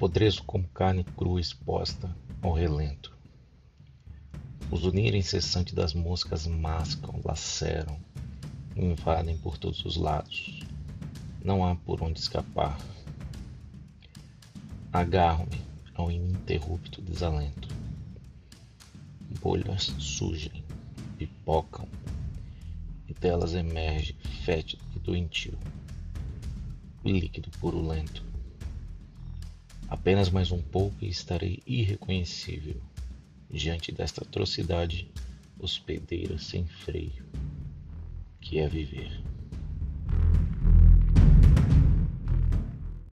Apodreço como carne crua exposta ao relento. O zunir incessante das moscas mascam, laceram, invadem por todos os lados. Não há por onde escapar. Agarro-me ao ininterrupto desalento. Bolhas surgem, pipocam, e delas emerge fétido e doentio, líquido purulento. Apenas mais um pouco e estarei irreconhecível diante desta atrocidade hospedeira sem freio, que é viver.